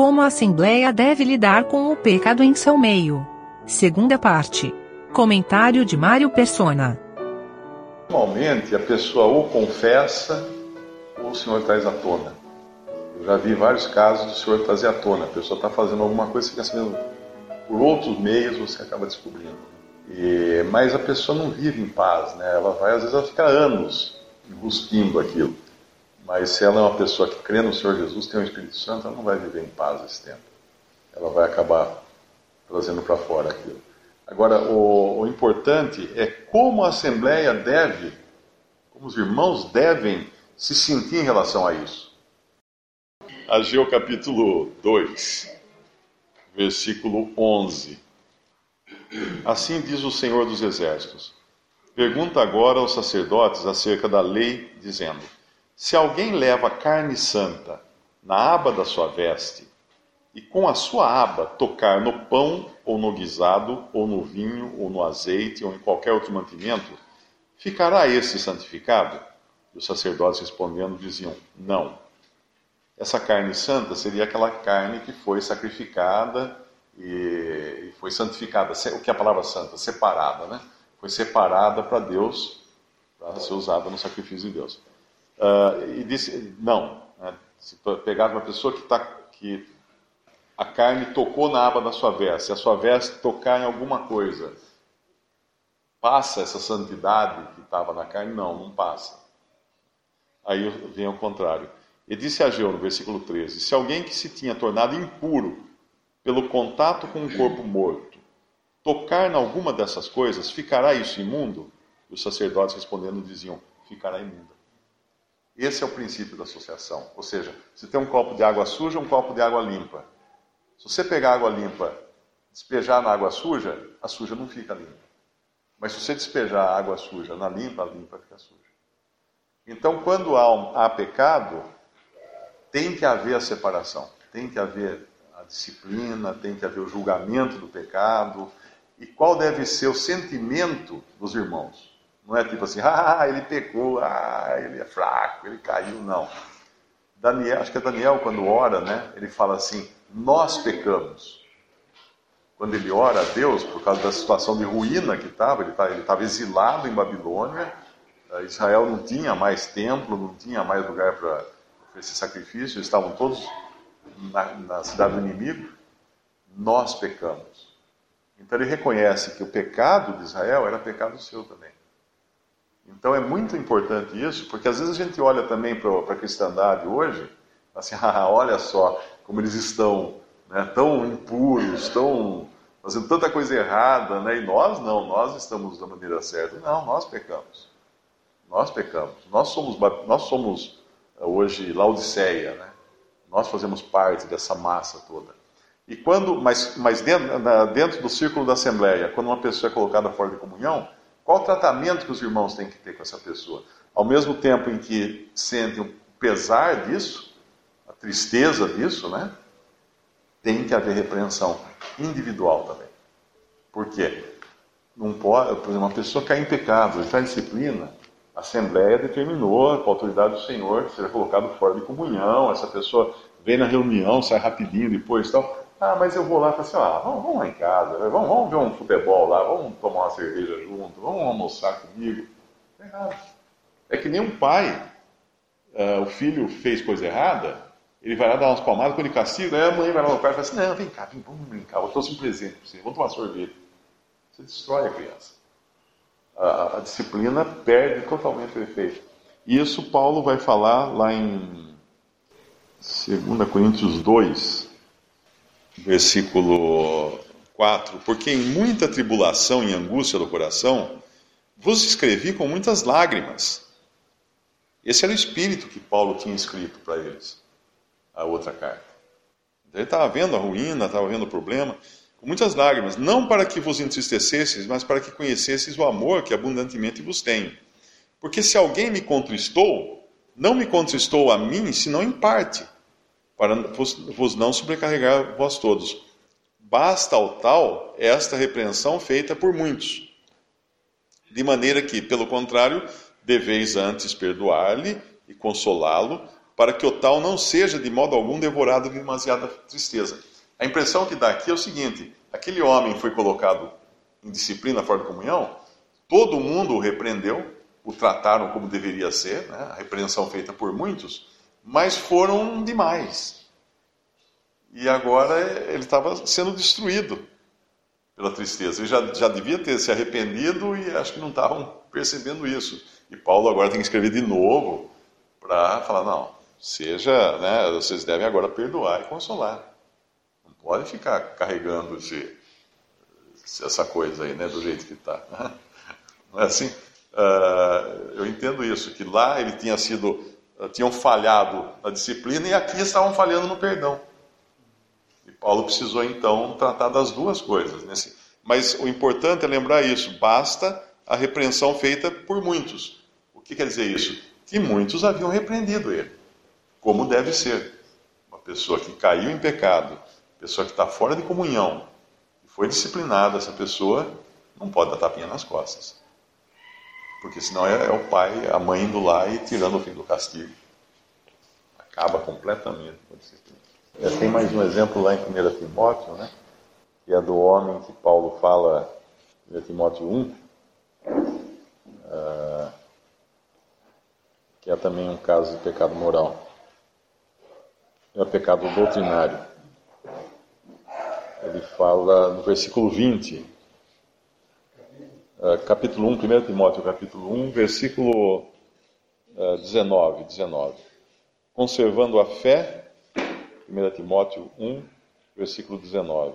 como a Assembleia deve lidar com o pecado em seu meio. Segunda parte. Comentário de Mário Persona. Normalmente a pessoa ou confessa ou o Senhor traz à tona. Eu já vi vários casos do Senhor trazer à tona. A pessoa está fazendo alguma coisa, você fica sabendo por outros meios, você acaba descobrindo. E, mas a pessoa não vive em paz, né? Ela vai, às vezes, ela fica anos buscando aquilo. Mas se ela é uma pessoa que crê no Senhor Jesus, tem o Espírito Santo, ela não vai viver em paz esse tempo. Ela vai acabar trazendo para fora aquilo. Agora, o, o importante é como a Assembleia deve, como os irmãos devem se sentir em relação a isso. Ageu capítulo 2, versículo 11. Assim diz o Senhor dos Exércitos: Pergunta agora aos sacerdotes acerca da lei, dizendo: Se alguém leva carne santa na aba da sua veste, e com a sua aba tocar no pão, ou no guisado, ou no vinho, ou no azeite, ou em qualquer outro mantimento, ficará esse santificado? E os sacerdotes respondendo diziam: Não. Essa carne santa seria aquela carne que foi sacrificada e foi santificada. O que é a palavra santa? Separada, né? Foi separada para Deus, para ser usada no sacrifício de Deus. Uh, e disse: Não. Né? Se pegar uma pessoa que, tá, que a carne tocou na aba da sua veste, a sua veste tocar em alguma coisa, passa essa santidade que estava na carne? Não, não passa. Aí vem ao contrário. E disse a Ageu, no versículo 13: Se alguém que se tinha tornado impuro pelo contato com um corpo morto tocar em alguma dessas coisas, ficará isso imundo? E os sacerdotes respondendo diziam: Ficará imunda. Esse é o princípio da associação. Ou seja, se tem um copo de água suja, um copo de água limpa. Se você pegar água limpa, despejar na água suja, a suja não fica limpa. Mas se você despejar a água suja na limpa, a limpa fica suja. Então, quando há, há pecado, tem que haver a separação, tem que haver a disciplina, tem que haver o julgamento do pecado. E qual deve ser o sentimento dos irmãos? Não é tipo assim, ah, ele pecou, ah, ele é fraco, ele caiu, não. Daniel, acho que é Daniel quando ora, né? Ele fala assim: nós pecamos. Quando ele ora a Deus por causa da situação de ruína que estava, ele tá, estava exilado em Babilônia, eh, Israel não tinha mais templo, não tinha mais lugar para oferecer sacrifício, estavam todos na, na cidade do inimigo. Nós pecamos. Então ele reconhece que o pecado de Israel era pecado seu também. Então é muito importante isso, porque às vezes a gente olha também para a cristandade hoje, assim, ah, olha só como eles estão né, tão impuros, tão fazendo tanta coisa errada, né, e nós não, nós estamos da maneira certa. Não, nós pecamos. Nós pecamos. Nós somos, nós somos eh, hoje Laodiceia, né? Nós fazemos parte dessa massa toda. E quando, mas, mas dentro, dentro do círculo da Assembleia, quando uma pessoa é colocada fora de comunhão, qual o tratamento que os irmãos têm que ter com essa pessoa? Ao mesmo tempo em que sentem o pesar disso, a tristeza disso, né? Tem que haver repreensão individual também. Por quê? Não pode, por exemplo, uma pessoa cair em pecado, está em disciplina, a Assembleia determinou, com a autoridade do Senhor, seja colocado fora de comunhão, essa pessoa vem na reunião, sai rapidinho depois tal. Ah, mas eu vou lá e falo assim, ah, vamos, vamos lá em casa, vamos, vamos ver um futebol lá, vamos tomar uma cerveja junto, vamos almoçar comigo. É errado. É que nem um pai, uh, o filho fez coisa errada, ele vai lá dar umas palmadas, quando ele castiga, aí a mãe vai lá no quarto e fala assim, não, vem cá, vem, vamos brincar, eu trouxe um presente para você, vamos tomar sorvete. Você destrói a criança. A, a disciplina perde totalmente o efeito. Isso Paulo vai falar lá em 2 Coríntios 2, versículo 4, porque em muita tribulação e angústia do coração vos escrevi com muitas lágrimas. Esse era o espírito que Paulo tinha escrito para eles, a outra carta. Ele estava vendo a ruína, estava vendo o problema, com muitas lágrimas, não para que vos entristecesseis, mas para que conhecesseis o amor que abundantemente vos tenho. Porque se alguém me contristou, não me contristou a mim, senão em parte para vos não sobrecarregar vós todos. Basta ao tal esta repreensão feita por muitos. De maneira que, pelo contrário, deveis antes perdoar-lhe e consolá-lo, para que o tal não seja de modo algum devorado de demasiada tristeza. A impressão que dá aqui é o seguinte: aquele homem foi colocado em disciplina fora de comunhão, todo mundo o repreendeu, o trataram como deveria ser, né? a repreensão feita por muitos, mas foram demais. E agora ele estava sendo destruído pela tristeza. Ele já, já devia ter se arrependido e acho que não estavam percebendo isso. E Paulo agora tem que escrever de novo para falar: não, seja, né, vocês devem agora perdoar e consolar. Não pode ficar carregando esse, essa coisa aí, né, do jeito que está. Não é assim? Uh, eu entendo isso, que lá ele tinha sido, tinham falhado na disciplina e aqui estavam falhando no perdão. E Paulo precisou então tratar das duas coisas. Nesse... Mas o importante é lembrar isso: basta a repreensão feita por muitos. O que quer dizer isso? Que muitos haviam repreendido ele, como deve ser. Uma pessoa que caiu em pecado, pessoa que está fora de comunhão, foi disciplinada, essa pessoa não pode dar tapinha nas costas. Porque senão é, é o pai, a mãe indo lá e tirando o fim do castigo. Acaba completamente com a disciplina. É, tem mais um exemplo lá em 1 Timóteo, né? que é do homem que Paulo fala, 1 Timóteo 1, uh, ah, que é também um caso de pecado moral. É um pecado doutrinário ele fala no versículo 20, uh, capítulo 1, 1 Timóteo, capítulo 1, versículo uh, 19, 19. Conservando a fé, 1 Timóteo 1, versículo 19.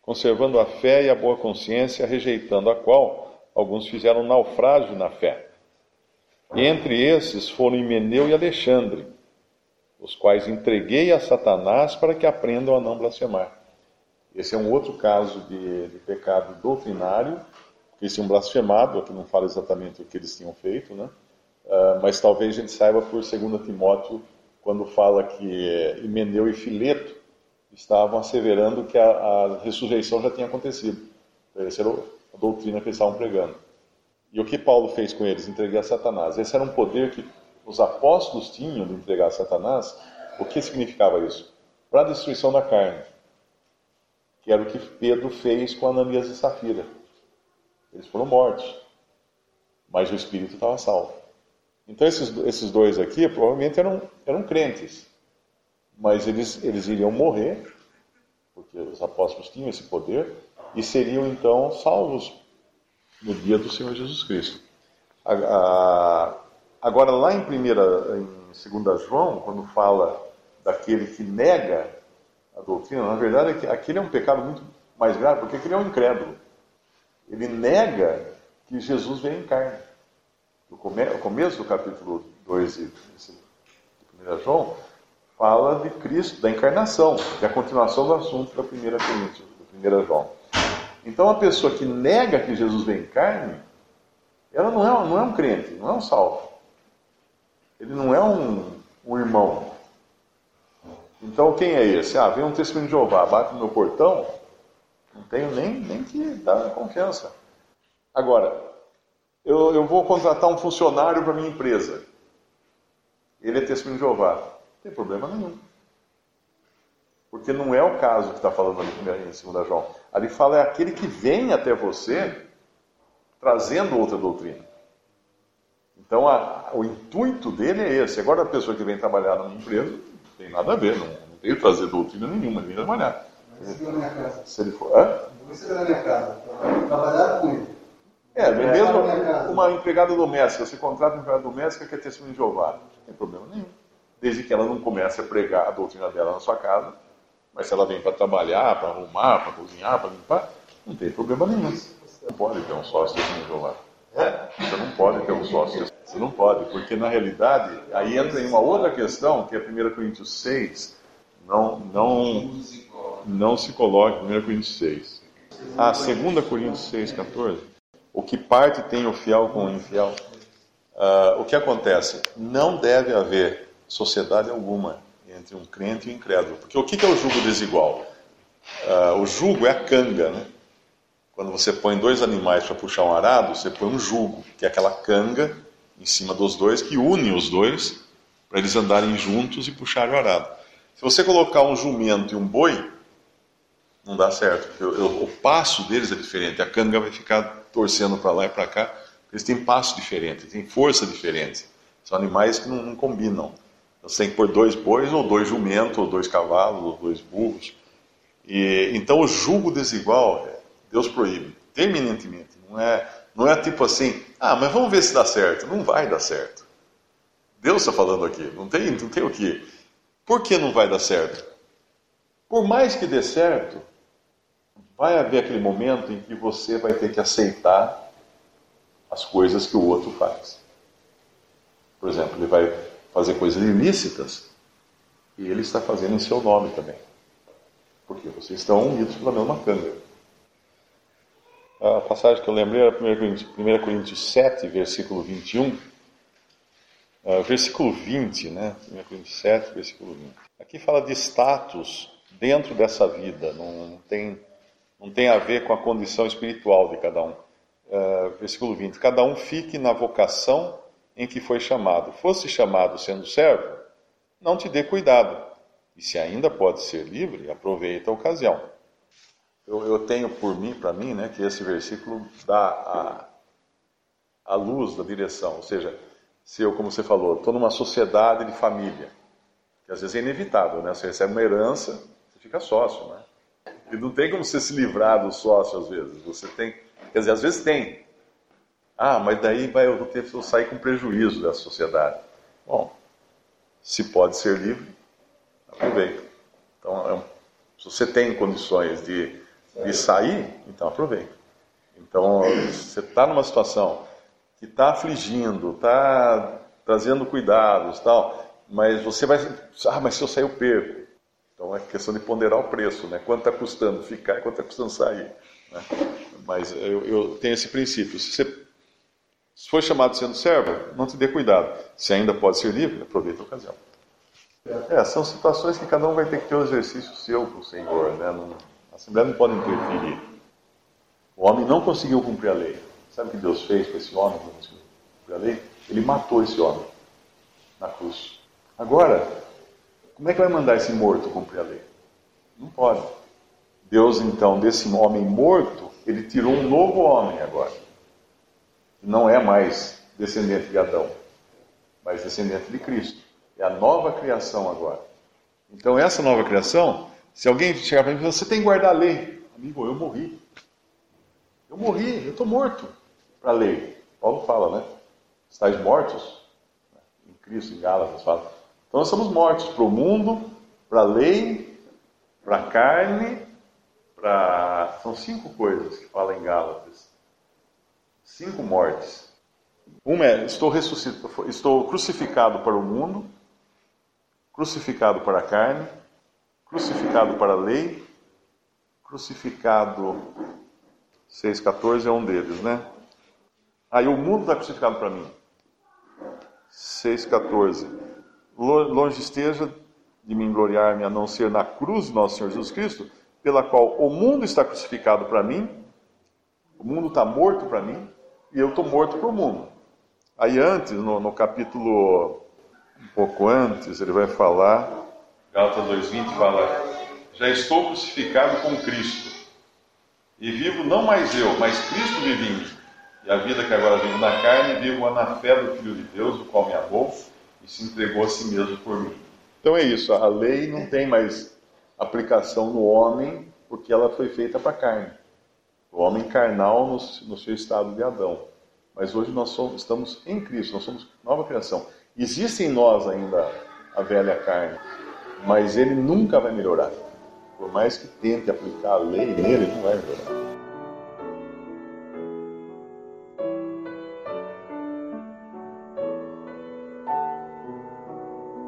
Conservando a fé e a boa consciência, rejeitando a qual alguns fizeram naufrágio na fé. E entre esses foram Himeneu e Alexandre, os quais entreguei a Satanás para que aprendam a não blasfemar. Esse é um outro caso de, de pecado doutrinário, eles tinham blasfemado, aqui não fala exatamente o que eles tinham feito, né? Uh, mas talvez a gente saiba por 2 Timóteo, quando fala que Himeneu e Fileto estavam asseverando que a, a ressurreição já tinha acontecido. Essa era a doutrina que eles estavam pregando. E o que Paulo fez com eles? Entregar a Satanás. Esse era um poder que os apóstolos tinham de entregar a Satanás. O que significava isso? Para a destruição da carne que era o que Pedro fez com Ananias e Safira. Eles foram mortos, mas o espírito estava salvo. Então, esses, esses dois aqui provavelmente eram, eram crentes, mas eles, eles iriam morrer, porque os apóstolos tinham esse poder, e seriam então salvos no dia do Senhor Jesus Cristo. Agora, lá em, primeira, em 2 João, quando fala daquele que nega a doutrina, na verdade, é que aquele é um pecado muito mais grave, porque aquele é um incrédulo. Ele nega que Jesus veio em carne. O começo do capítulo 2 de 1 João fala de Cristo, da encarnação, que é a continuação do assunto da primeira Coríntios, da 1 João. Então, a pessoa que nega que Jesus veio em carne, ela não é, não é um crente, não é um salvo. Ele não é um, um irmão, então quem é esse? Ah, vem um testemunho de Jeová, bate no meu portão, não tenho nem, nem que dar confiança. Agora, eu, eu vou contratar um funcionário para minha empresa. Ele é testemunho de Jeová. Não tem problema nenhum. Porque não é o caso que está falando ali em 2 João. Ali fala é aquele que vem até você trazendo outra doutrina. Então a, o intuito dele é esse. Agora a pessoa que vem trabalhar numa empresa tem nada a ver, não, não veio trazer doutrina nenhuma, ele veio trabalhar. Se ele for. Hã? Você na minha casa, trabalhar com ele. É, mesmo uma empregada doméstica, você contrata uma empregada doméstica que é testemunho de Jeová, não tem problema nenhum. Desde que ela não comece a pregar a doutrina dela na sua casa, mas se ela vem para trabalhar, para arrumar, para cozinhar, para limpar, não tem problema nenhum. Você não pode ter um sócio testemunho de Jeová. Você não pode ter um sócio. Você não pode, porque na realidade, aí entra em uma outra questão, que é 1 Coríntios 6, não, não, não se coloque 1 Coríntios 6. Ah, 2 Coríntios 6, 14. O que parte tem o fiel com o infiel. Uh, o que acontece? Não deve haver sociedade alguma entre um crente e um incrédulo. Porque o que é o jugo desigual? Uh, o jugo é a canga, né? Quando você põe dois animais para puxar um arado, você põe um jugo, que é aquela canga em cima dos dois, que une os dois para eles andarem juntos e puxarem o arado. Se você colocar um jumento e um boi, não dá certo, porque o, o passo deles é diferente, a canga vai ficar torcendo para lá e para cá, eles têm passo diferente, têm força diferente. São animais que não, não combinam. Você tem que pôr dois bois, ou dois jumentos, ou dois cavalos, ou dois burros. E, então o julgo desigual, Deus proíbe, terminantemente. Não é, não é tipo assim, ah, mas vamos ver se dá certo. Não vai dar certo. Deus está falando aqui, não tem, não tem o que. Por que não vai dar certo? Por mais que dê certo, vai haver aquele momento em que você vai ter que aceitar as coisas que o outro faz. Por exemplo, ele vai fazer coisas ilícitas e ele está fazendo em seu nome também. Porque vocês estão unidos pela mesma câmera. A passagem que eu lembrei era 1 Coríntios, 1 Coríntios 7, versículo 21. Uh, ah, versículo 20, né? 1 Coríntios 7, versículo 20. Aqui fala de status dentro dessa vida, não, tem, não tem a ver com a condição espiritual de cada um. Uh, versículo 20: Cada um fique na vocação em que foi chamado. Fosse chamado sendo servo, não te dê cuidado. E se ainda pode ser livre, aproveita a ocasião. Eu, eu tenho por mim, para mim, né, que esse versículo dá a, a luz da direção. Ou seja, se eu, como você falou, estou numa sociedade de família, que às vezes é inevitável, né? Você recebe uma herança, você fica sócio, né? E não tem como você se livrar do sócio às vezes. Você tem, quer dizer, às vezes tem, ah, mas daí vai, eu vou ter que sair com prejuízo da sociedade. Bom, se pode ser livre, aproveita. Então, é se você tem condições de, de sair, então aproveita. Então, você está numa situação que está afligindo, está trazendo cuidados, tal, mas você vai, ah, mas se eu sair eu perco. Então é questão de ponderar o preço, né? Quanto está custando ficar e quanto está custando sair. Né? Mas eu, eu tenho esse princípio. Se você se for chamado sendo servo, não te dê cuidado. Se ainda pode ser livre, aproveita a ocasião. É, são situações que cada um vai ter que ter o um exercício seu para o Senhor. Né? Não, a Assembleia não pode interferir. O homem não conseguiu cumprir a lei. Sabe o que Deus fez com esse homem que não conseguiu cumprir a lei? Ele matou esse homem na cruz. Agora, como é que vai mandar esse morto cumprir a lei? Não pode. Deus, então, desse homem morto, ele tirou um novo homem agora não é mais descendente de Adão, mas descendente de Cristo. É a nova criação agora. Então, essa nova criação, se alguém chegar para mim e falar, você tem que guardar a lei. Amigo, eu morri. Eu morri, eu estou morto para a lei. Paulo fala, né? Estais mortos? Em Cristo, em Gálatas, fala. Então, nós somos mortos para o mundo, para a lei, para a carne, para. São cinco coisas que fala em Gálatas cinco mortes. Uma é: estou, estou crucificado para o mundo, crucificado para a carne, crucificado para a lei, crucificado. 6,14 é um deles, né? Aí o mundo está crucificado para mim. 6,14. Longe esteja de me gloriar-me a não ser na cruz de nosso Senhor Jesus Cristo, pela qual o mundo está crucificado para mim, o mundo está morto para mim, e eu estou morto para o mundo. Aí antes, no, no, capítulo um pouco antes, ele vai falar, Gálatas 2,20 fala, já estou crucificado com Cristo, e vivo não mais eu, mas Cristo vive em mim. E a vida que agora vivo na carne, vivo na fé do Filho de Deus, o qual me amou e se entregou a si mesmo por mim. Então é isso, a lei não tem mais aplicação no homem, porque ela foi feita para a carne o homem carnal no, no seu estado de Adão. Mas hoje nós somos, estamos em Cristo, nós somos nova criação. Existe em nós ainda a velha carne, mas ele nunca vai melhorar. Por mais que tente aplicar a lei nele, não vai melhorar.